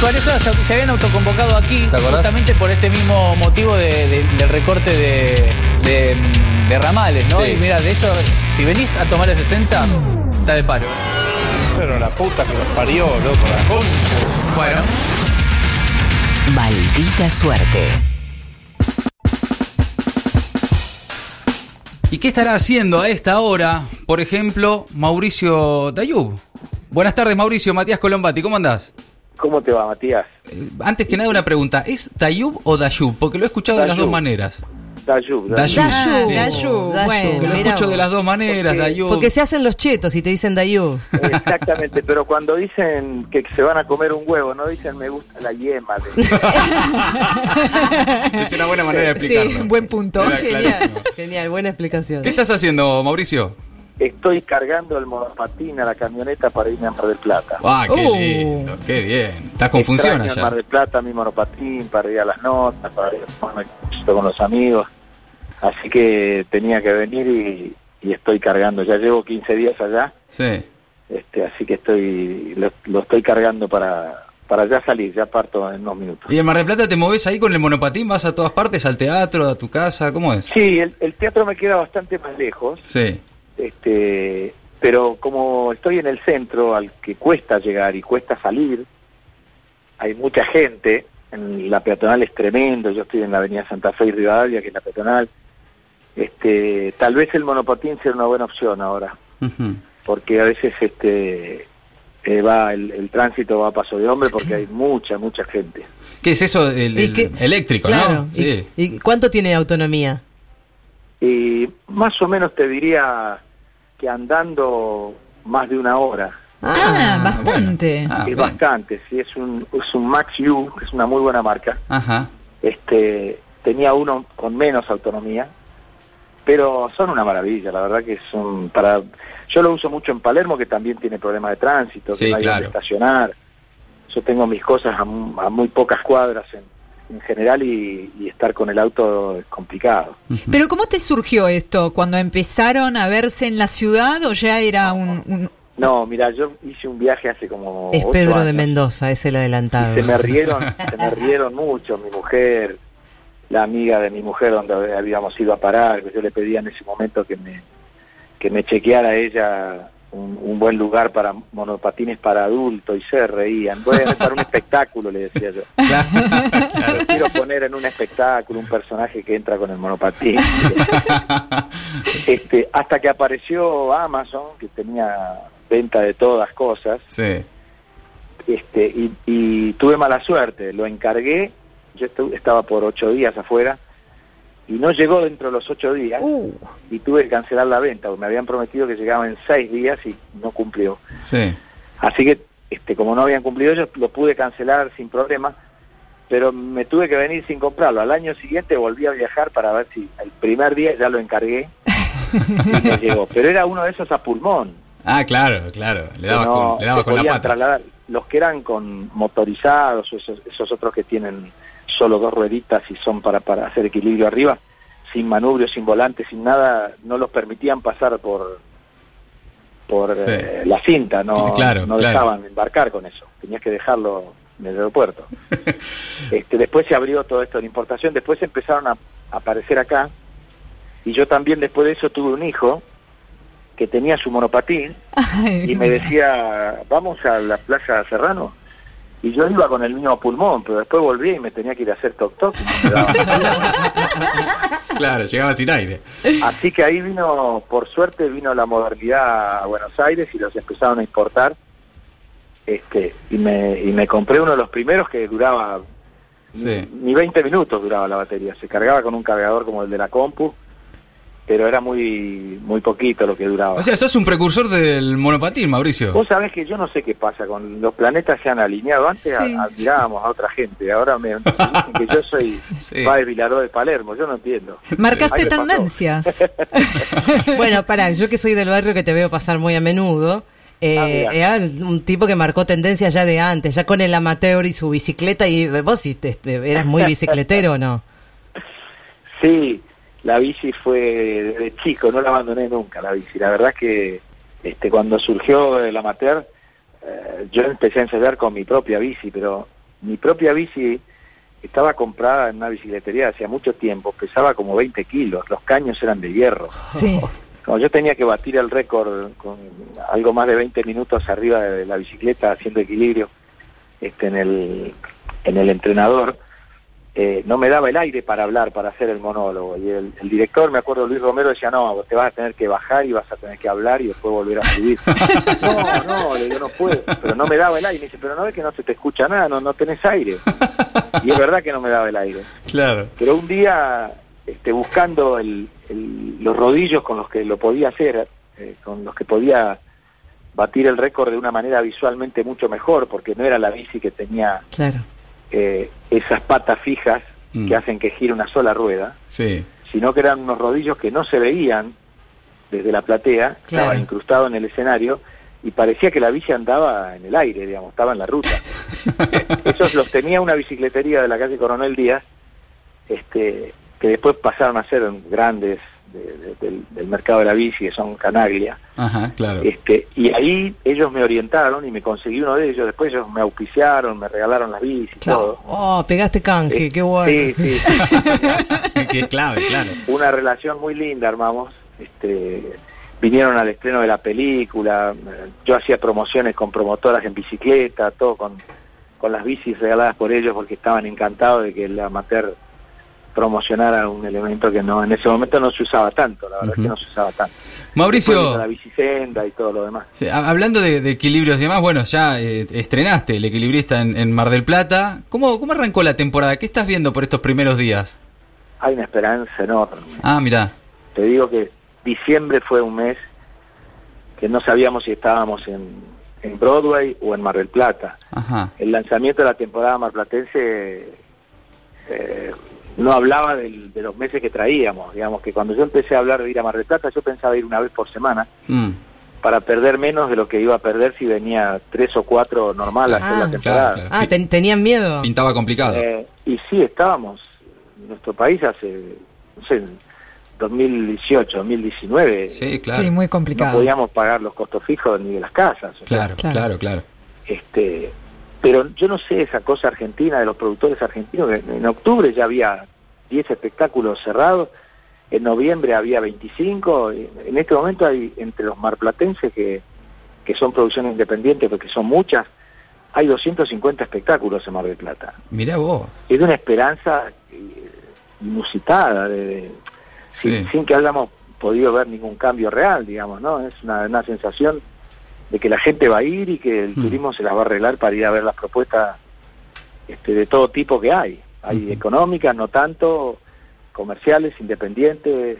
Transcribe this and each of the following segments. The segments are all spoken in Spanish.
Suárez se, se habían autoconvocado aquí justamente por este mismo motivo de- de- del recorte de, de, de ramales, ¿no? Sí. Y mira, de esto, si venís a tomar el 60, está de paro. Pero la puta que los parió, loco, la concha. Bueno, Maldita suerte. ¿Y qué estará haciendo a esta hora, por ejemplo, Mauricio Dayub? Buenas tardes, Mauricio. Matías Colombati, ¿cómo andás? ¿Cómo te va, Matías? Eh, Antes que nada, una pregunta. ¿Es Dayub o Dayub? Porque lo he escuchado de las Dayub. dos maneras. Dayub. Dayub. Dayu, Bien. Dayu, Dayu. bueno. Que lo escucho de las dos maneras, Porque- Dayub. Porque se hacen los chetos y te dicen Dayu. Exactamente, pero cuando dicen que se van a comer un huevo, no dicen me gusta la yema. de- Es una buena manera de Sí, explicarlo. buen punto. Genial, buena explicación. ¿Qué estás haciendo, Mauricio? Estoy cargando el monopatín a la camioneta para irme a Mar del Plata. ¡Ah, qué Uh. lindo! ¡Qué bien! Estás con función en Mar allá. del Plata mi monopatín para ir a las notas, para ir a con los amigos. Así que tenía que venir y, y estoy cargando. Ya llevo 15 días allá, Sí. este, así que estoy lo, lo estoy cargando para, para ya salir. Ya parto en unos minutos. ¿Y en Mar del Plata te moves ahí con el monopatín? ¿Vas a todas partes? ¿Al teatro? ¿A tu casa? ¿Cómo es? Sí, el, el teatro me queda bastante más lejos. Sí. Este pero como estoy en el centro al que cuesta llegar y cuesta salir hay mucha gente en la peatonal es tremendo yo estoy en la avenida Santa Fe y Rivadavia que es la peatonal este tal vez el monopatín sea una buena opción ahora porque a veces este eh, va el, el tránsito va a paso de hombre porque hay mucha mucha gente ¿Qué es eso? El, ¿Y el- qué- eléctrico, claro. ¿no? Sí. ¿Y, y cuánto tiene autonomía? y más o menos te diría que andando más de una hora Ah, bastante. bueno. Ah, es bastante, sí, es un, es un Max U, que es una muy buena marca. Ajá. Este, tenía uno con menos autonomía, pero son una maravilla, la verdad que son para... Yo lo uso mucho en Palermo, que también tiene problemas de tránsito, que Sí, no hay claro. donde estacionar. Yo tengo mis cosas a, mu- a muy pocas cuadras en, en general y, y estar con el auto es complicado. Pero ¿cómo te surgió esto? ¿Cuando empezaron a verse en la ciudad o ya era un... un- No, mira, yo hice un viaje hace como... Es Pedro de. Mendoza, es el adelantado. se me rieron, se me rieron mucho, mi mujer, la amiga de mi mujer donde habíamos ido a parar, yo le pedía en ese momento que me, que me chequeara ella un, un buen lugar para monopatines para adultos y se reían. Bueno, para un espectáculo, le decía yo. Quiero poner en un espectáculo un personaje que entra con el monopatín. este, hasta que apareció Amazon, que tenía venta de todas cosas, Sí. este y, y tuve mala suerte, lo encargué, yo estu- estaba por ocho días afuera y no llegó dentro de los ocho días Uh, y tuve que cancelar la venta, porque me habían prometido que llegaba en seis días y no cumplió. Sí. Así que este como no habían cumplido ellos, lo pude cancelar sin problema, pero me tuve que venir sin comprarlo. Al año siguiente volví a viajar para ver si el primer día ya lo encargué y me llegó. Pero era uno de esos a pulmón. Ah, claro, claro. Le dabas no con, le dabas se con la pata. trasladar. Los que eran con motorizados, o esos, esos otros que tienen solo dos rueditas y son para, para hacer equilibrio arriba, sin manubrio, sin volante, sin nada, no los permitían pasar por por Sí. eh, la cinta, no, Claro, no claro. dejaban embarcar con eso, tenías que dejarlo en el aeropuerto. este, después se abrió todo esto de la importación, después empezaron a aparecer acá, y yo también después de eso tuve un hijo que tenía su monopatín, y me decía, vamos a la Plaza Serrano. Y yo iba con el mismo pulmón, pero después volví y me tenía que ir a hacer toc toc. Claro, llegaba sin aire. Así que ahí vino, por suerte, vino la modernidad a Buenos Aires y los empezaron a importar. Este, y me, y me compré uno de los primeros que duraba Sí. ni 20 minutos duraba la batería. Se cargaba con un cargador como el de la compu, pero era muy muy poquito lo que duraba. O sea, sos un precursor del monopatín, Mauricio. Vos sabés que yo no sé qué pasa con los planetas se han alineado. Antes Sí. a- admirábamos a otra gente, ahora me dicen que yo soy Sí. Páez Vilaró de Palermo. Yo no entiendo. marcaste tendencias. Bueno, pará, yo que soy del barrio que te veo pasar muy a menudo, eh, Ah, era un tipo que marcó tendencia ya de antes, ya con el amateur y su bicicleta, y vos sí te- eras muy bicicletero o no. Sí, la bici fue de chico, no la abandoné nunca la bici. La verdad que este cuando surgió el amateur, eh, yo empecé a ensayar con mi propia bici, pero mi propia bici estaba comprada en una bicicletería hacía mucho tiempo, pesaba como 20 kilos, los caños eran de hierro. Sí. Como yo tenía que batir el récord con algo más de 20 minutos arriba de la bicicleta haciendo equilibrio este, en, el, en el entrenador, eh, no me daba el aire para hablar, para hacer el monólogo. Y el, el director, me acuerdo, Luis Romero, decía, no, te vas a tener que bajar y vas a tener que hablar y después volver a subir. no, no, le digo, no puedo. Pero no me daba el aire. Me dice, pero no ves que no se te escucha nada, no, no tenés aire. Y es verdad que no me daba el aire. Claro. Pero un día, este, buscando el, el- los rodillos con los que lo podía hacer, eh, con los que podía batir el récord de una manera visualmente mucho mejor, porque no era la bici que tenía Claro. eh, esas patas fijas Mm. que hacen que gire una sola rueda, Sí. sino que eran unos rodillos que no se veían desde la platea, Claro. estaba incrustado en el escenario y parecía que la bici andaba en el aire, digamos, estaba en la ruta. Esos los tenía una bicicletería de la calle Coronel Díaz, este, que después pasaron a ser grandes de- de- del, del mercado de la bici, que son Canaglia. Ajá, claro. Este, y ahí ellos me orientaron y me conseguí uno de ellos. Después ellos me auspiciaron, me regalaron las bicis y Claro. todo. Oh, pegaste canje, Eh, qué bueno. Sí, sí. Qué clave, claro. una relación muy linda armamos. Este, vinieron al estreno de la película. Yo hacía promociones con promotoras en bicicleta, todo con, con las bicis regaladas por ellos porque estaban encantados de que el amateur promocionara un elemento que no en ese momento no se usaba tanto, la verdad es Ujú. que no se usaba tanto. Mauricio, la bicisenda y todo lo demás. sí, hablando de, de equilibrios y demás, bueno, ya eh, estrenaste El Equilibrista en, en Mar del Plata. ¿Cómo, ¿Cómo arrancó la temporada? ¿Qué estás viendo por estos primeros días? Hay una esperanza enorme. Ah, mirá. Te digo que diciembre fue un mes que no sabíamos si estábamos en, en Broadway o en Mar del Plata. Ajá. El lanzamiento de la temporada marplatense eh, no hablaba del- de los meses que traíamos. Digamos que cuando yo empecé a hablar de ir a Mar del Plata, yo pensaba ir una vez por semana Mm, para perder menos de lo que iba a perder si venía tres o cuatro normal a hacer Ah, la temporada. claro, claro. Ah, ten- tenían miedo. Pintaba complicado. Eh, y sí, estábamos. En nuestro país hace, no sé, 2018, 2019. Sí, claro. Sí, muy No complicado. podíamos pagar los costos fijos ni de las casas. o sea, Claro, Claro. claro, claro. este pero yo no sé esa cosa argentina de los productores argentinos que en octubre ya había 10 espectáculos cerrados en noviembre había 25 y en este momento hay entre los marplatenses que, que son producciones independientes porque son muchas hay 250 espectáculos en Mar del Plata Mirá vos. es de una esperanza eh, inusitada de, de- Sí. sin, sin que hayamos podido ver ningún cambio real digamos no es una, una sensación de que la gente va a ir y que el Mm. turismo se las va a arreglar para ir a ver las propuestas este, de todo tipo que hay. Hay económicas, no tanto, comerciales, independientes,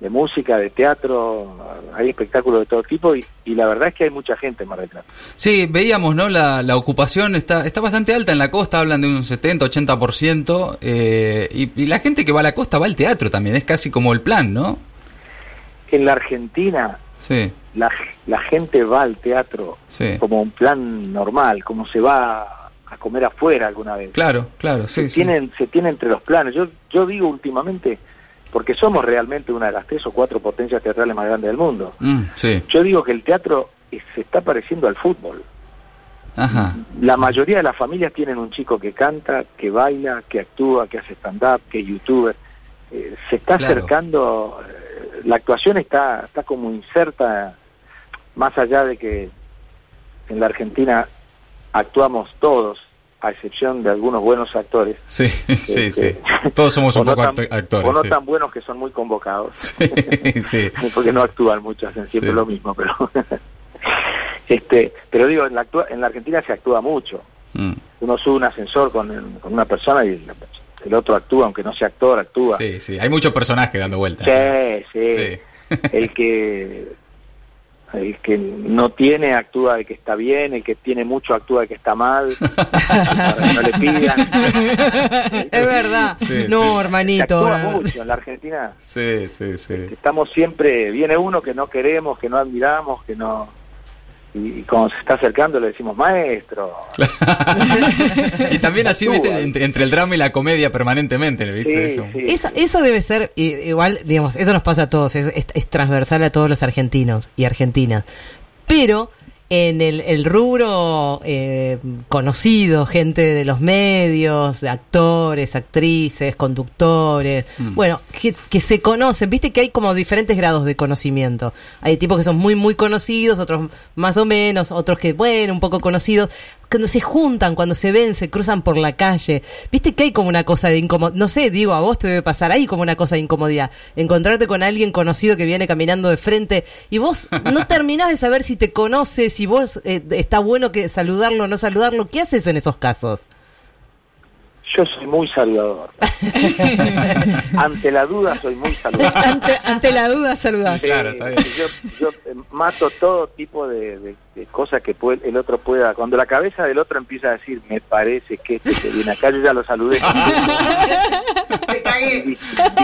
de música, de teatro, hay espectáculos de todo tipo y, y la verdad es que hay mucha gente en Mar del Plata. Sí, veíamos, ¿no? La, la ocupación está, está bastante alta en la costa, hablan de un 70, 80%, eh, y, y la gente que va a la costa va al teatro también, es casi como el plan, ¿no? En la Argentina Sí, la, la gente va al teatro sí. como un plan normal, como se va a comer afuera alguna vez. Claro, claro, sí, se, sí. tienen, se tiene entre los planes. Yo, yo digo últimamente, porque somos realmente una de las tres o cuatro potencias teatrales más grandes del mundo, Mm, sí, yo digo que el teatro se está pareciendo al fútbol. ajá. La mayoría de las familias tienen un chico que canta, que baila, que actúa, que hace stand-up, que es youtuber. Eh, se está Claro. acercando, la actuación está, está como inserta, más allá de que en la Argentina actuamos todos, a excepción de algunos buenos actores. Sí, sí, Este, sí. Todos somos un no poco tan- acto- actores. O no sí. tan buenos que son muy convocados. Sí, sí. porque no actúan mucho, hacen siempre Sí. lo mismo, pero este, pero digo, en la, en la Argentina se actúa mucho. Mm, Uno sube un ascensor con, con una persona y la- el otro actúa, aunque no sea actor, actúa. Sí, sí. Hay muchos personajes dando vueltas. Sí, sí. Sí. El que el que no tiene actúa de que está bien, el que tiene mucho actúa de que está mal, para que no le pidan. Es verdad. Sí, no, sí. Se hermanito. actúa mucho en la Argentina. Sí, sí, sí. estamos siempre, viene uno que no queremos, que no admiramos, que no... Y, y cuando se está acercando le decimos, maestro. y también así, viste, entre, entre el drama y la comedia permanentemente, ¿viste? Sí, Como- sí. Eso, eso debe ser, igual, digamos, eso nos pasa a todos, es, es- es transversal a todos los argentinos y argentinas. Pero en el, el rubro eh, conocido, gente de los medios, de actores, actrices, conductores, Mm. bueno, que, que se conocen, viste que hay como diferentes grados de conocimiento. Hay tipos que son muy, muy conocidos, otros más o menos, otros que, bueno, un poco conocidos. Cuando se juntan, cuando se ven, se cruzan por la calle, viste que hay como una cosa de incomodidad. No sé, digo, a vos te debe pasar ahí como una cosa de incomodidad. Encontrarte con alguien conocido que viene caminando de frente y vos no terminás de saber si te conoce, si vos eh, está bueno que saludarlo o no saludarlo. ¿Qué haces en esos casos? Yo soy muy saludador. Ante la duda soy muy saludador. Ante, ante la duda, saludás. Sí, Claro, está bien. Yo, yo, eh, mato todo tipo de, de- de cosas que puede- el otro pueda. Cuando la cabeza del otro empieza a decir, me parece que este que viene acá, yo ya lo saludé. Y dis-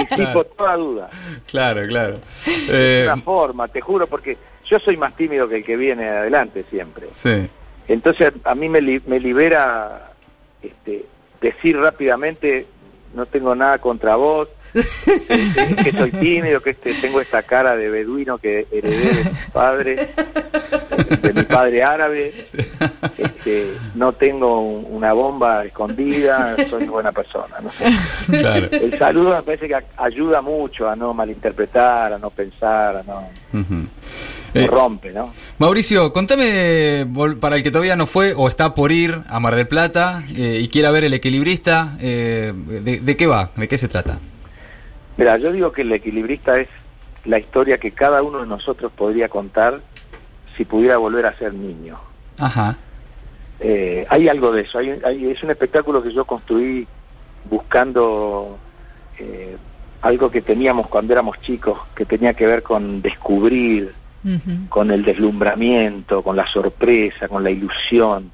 Disipo toda duda. Claro, claro. Es Eh, una forma, te juro, porque yo soy más tímido que el que viene adelante siempre. sí. Entonces a mí me, li- me libera este, decir rápidamente, no tengo nada contra vos, que soy tímido, que este, tengo esta cara de beduino que heredé de mi padre, de mi padre árabe, este, no tengo un- una bomba escondida, soy buena persona, no sé. Claro. El saludo me parece que ayuda mucho a no malinterpretar, a no pensar, a no, Eh, rompe, ¿no? Mauricio, contame, para el que todavía no fue o está por ir a Mar del Plata eh, y quiera ver el equilibrista, eh, de, de qué va? ¿De qué se trata? Mira, yo digo que el equilibrista es la historia que cada uno de nosotros podría contar si pudiera volver a ser niño. Ajá. Eh, hay algo de eso, hay, hay- es un espectáculo que yo construí buscando eh, algo que teníamos cuando éramos chicos, que tenía que ver con descubrir, con el deslumbramiento, con la sorpresa, con la ilusión.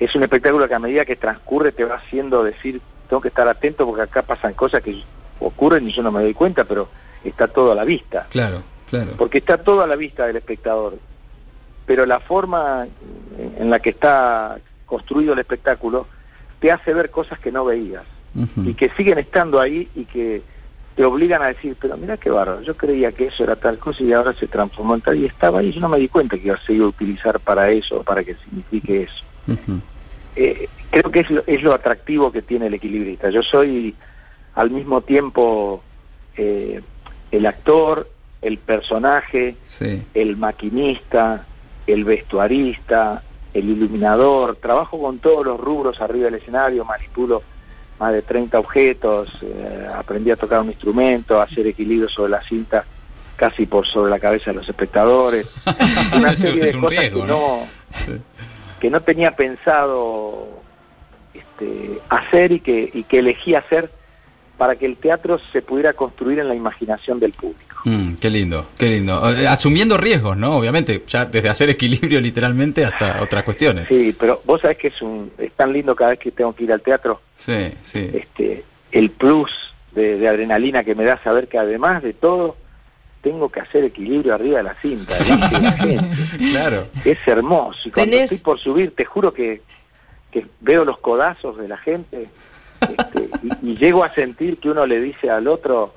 Es un espectáculo que a medida que transcurre te va haciendo decir, tengo que estar atento porque acá pasan cosas que ocurren y yo no me doy cuenta, pero está todo a la vista. Claro, claro. Porque está todo a la vista del espectador. Pero la forma en la que está construido el espectáculo te hace ver cosas que no veías y que siguen estando ahí y que te obligan a decir, pero mira qué bárbaro, yo creía que eso era tal cosa y ahora se transformó en tal y estaba ahí, yo no me di cuenta que se iba a utilizar para eso, para que signifique eso. Eh, creo que es lo, es lo atractivo que tiene el equilibrista. Yo soy al mismo tiempo eh, el actor, el personaje, Sí. el maquinista, el vestuarista, el iluminador, trabajo con todos los rubros arriba del escenario, manipulo más de 30 objetos, eh, aprendí a tocar un instrumento, a hacer equilibrio sobre la cinta casi por sobre la cabeza de los espectadores. Una Es un- serie es de un cosas riesgo, que ¿no? que no tenía pensado este, hacer y que, y que elegí hacer para que el teatro se pudiera construir en la imaginación del público. Mm, qué lindo, qué lindo. Eh, asumiendo riesgos, ¿no? Obviamente, ya desde hacer equilibrio literalmente hasta otras cuestiones. Sí, pero vos sabés que es, un, es tan lindo cada vez que tengo que ir al teatro, Sí, sí. este, el plus de, de adrenalina que me da saber que además de todo, tengo que hacer equilibrio arriba de la cinta, gente. Claro. Es hermoso. Y cuando Tenés- estoy por subir, te juro que, que veo los codazos de la gente este, y, y llego a sentir que uno le dice al otro,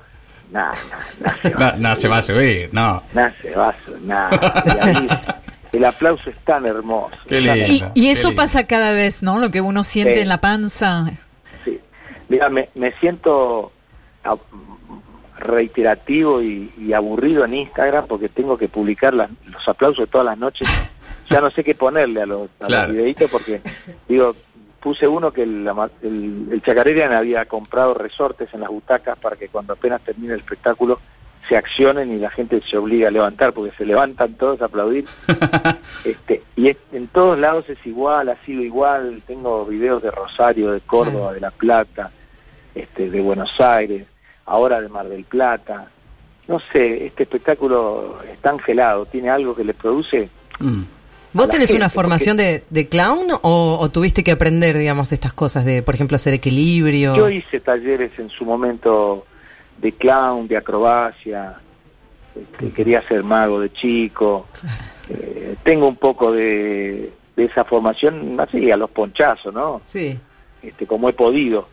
nah, nah, nah, se va, No, no se va a subir, no. nah, se va, nah. Y ahí el aplauso es tan hermoso. Qué lindo. Y, y Qué eso lindo. pasa cada vez, ¿no? Lo que uno siente Sí. en la panza. Sí. Mira, me, me siento a- reiterativo y, y aburrido en Instagram porque tengo que publicar las- los aplausos todas las noches. Ya no sé qué ponerle a los, a los videitos porque, digo, puse uno que el, el, el Chacarerian había comprado resortes en las butacas para que cuando apenas termine el espectáculo se accionen y la gente se obliga a levantar porque se levantan todos a aplaudir. Este, y es- en todos lados es igual, ha sido igual. Tengo videos de Rosario, de Córdoba, de La Plata, este, de Buenos Aires, ahora de Mar del Plata. No sé, este espectáculo está angelado, tiene algo que le produce. Mm. ¿Vos tenés gente, una formación de, de clown o, o tuviste que aprender, digamos, estas cosas de, por ejemplo, hacer equilibrio? Yo hice talleres en su momento de clown, de acrobacia, este, quería ser mago de chico. Eh, tengo un poco de, de esa formación, así, a los ponchazos, ¿no? Sí. este, como he podido.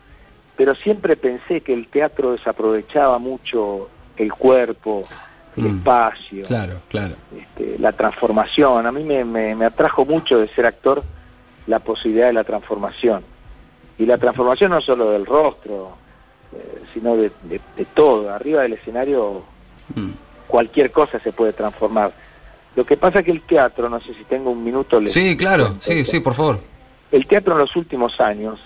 Pero siempre pensé que el teatro desaprovechaba mucho el cuerpo, el Mm. espacio, Claro, claro. este, la transformación. A mí me, me- me atrajo mucho de ser actor la posibilidad de la transformación. Y la transformación no solo del rostro, eh, sino de, de- de todo. Arriba del escenario Mm. cualquier cosa se puede transformar. Lo que pasa que el teatro, no sé si tengo un minuto. les- Sí, claro, sí, sí, por favor. El teatro en los últimos años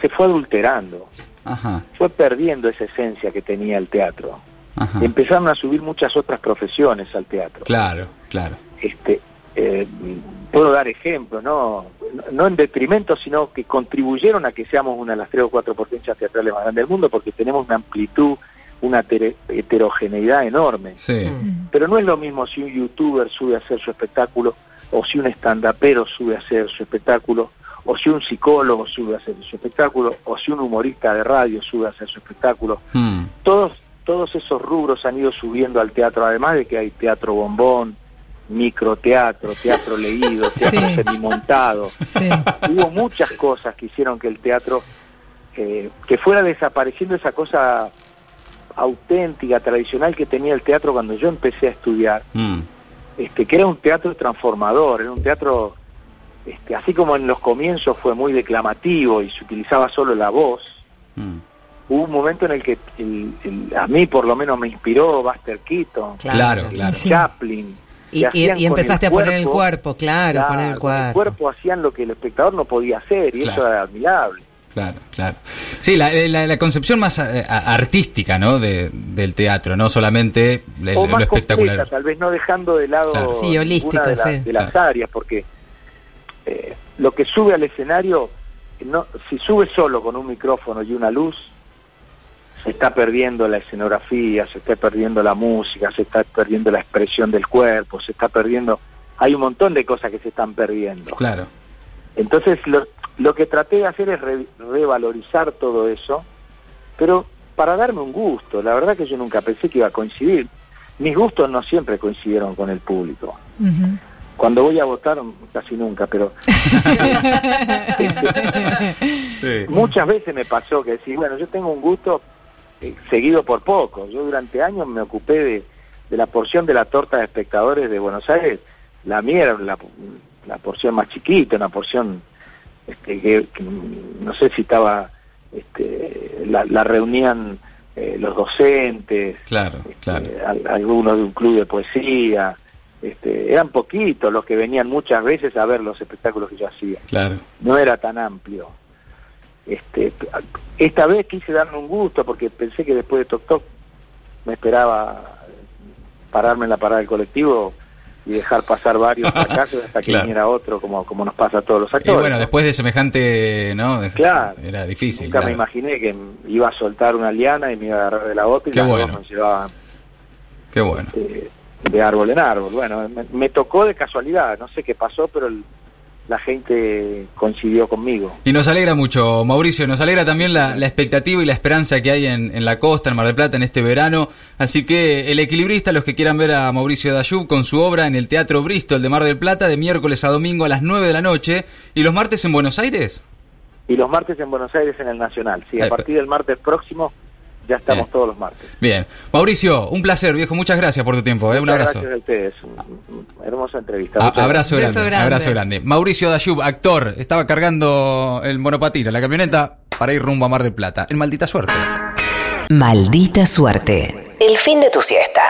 se fue adulterando, Ajá, fue perdiendo esa esencia que tenía el teatro. Ajá. Empezaron a subir muchas otras profesiones al teatro. Claro, claro. este eh, puedo dar ejemplos no no en detrimento sino que contribuyeron a que seamos una de las tres o cuatro potencias teatrales más grandes del mundo porque tenemos una amplitud una heterogeneidad enorme Sí. pero no es lo mismo si un youtuber sube a hacer su espectáculo o si un estandapero sube a hacer su espectáculo o si un psicólogo sube a hacer su espectáculo o si un humorista de radio sube a hacer su espectáculo Mm. todos todos esos rubros han ido subiendo al teatro, además de que hay teatro bombón, microteatro, teatro leído, teatro Sí. semimontado. Sí. Hubo muchas cosas que hicieron que el teatro, eh, que fuera desapareciendo esa cosa auténtica, tradicional que tenía el teatro cuando yo empecé a estudiar, Mm. este, que era un teatro transformador, era un teatro, este, así como en los comienzos fue muy declamativo y se utilizaba solo la voz, Mm. Hubo un momento en el que el- el- a mí por lo menos me inspiró Buster Keaton, Claro. Chaplin. Y, empezaste a poner el cuerpo, cuerpo, claro, claro, poner el con el cuerpo. cuerpo hacían lo que el espectador no podía hacer y Claro. eso era admirable. Claro, claro. Sí, la, la- la concepción más eh, a- artística, ¿no? De, del teatro, no solamente el- o lo espectacular. completa, tal vez no dejando de lado Claro. Sí, ninguna holístico, de, las- sí. de las Claro. áreas, porque eh, lo que sube al escenario, no, si sube solo con un micrófono y una luz, se está perdiendo la escenografía, se está perdiendo la música, se está perdiendo la expresión del cuerpo, se está perdiendo... Hay un montón de cosas que se están perdiendo. Claro. Entonces lo, lo que traté de hacer es re- revalorizar todo eso, pero para darme un gusto. La verdad que yo nunca pensé que iba a coincidir. Mis gustos no siempre coincidieron con el público. Cuando voy a votar, casi nunca, pero Sí. muchas veces me pasó que decir, bueno, yo tengo un gusto eh, seguido por poco. Yo durante años me ocupé de, de la porción de la torta de espectadores de Buenos Aires. La mía era la, la porción más chiquita, una porción este, que, que no sé si estaba, este, la, la reunían eh, los docentes, Claro, este, claro. al- algunos de un club de poesía. Este, eran poquitos los que venían muchas veces a ver los espectáculos que yo hacía Claro. no era tan amplio. Este, esta vez quise darme un gusto porque pensé que después de Toc Toc me esperaba pararme en la parada del colectivo y dejar pasar varios fracasos hasta que Claro. viniera otro, como, como nos pasa a todos los Y actores. bueno, después de semejante, ¿no? Claro. Era difícil. Nunca me imaginé que iba a soltar una liana y me iba a agarrar de la otra y Qué las bueno. dos me llevaban Qué bueno. eh, de árbol en árbol. Bueno, me, me tocó de casualidad, no sé qué pasó, pero el- la gente coincidió conmigo. Y nos alegra mucho, Mauricio, nos alegra también la, la expectativa y la esperanza que hay en, en la costa, en Mar del Plata, en este verano. Así que el equilibrista, los que quieran ver a Mauricio Dayub con su obra en el Teatro Bristol de Mar del Plata, de miércoles a domingo a las 9 de la noche, y los martes en Buenos Aires. Y los martes en Buenos Aires en el Nacional. Sí, a partir del martes próximo ya estamos todos los martes. Bien. Mauricio, un placer, viejo, muchas gracias por tu tiempo, ¿eh? un abrazo. Gracias a ustedes. Hermosa entrevista. A- abrazo grande. abrazo grande. Mauricio Dayub, actor, estaba cargando el monopatín, la camioneta, para ir rumbo a Mar del Plata. En maldita suerte. Maldita suerte. El fin de tu siesta.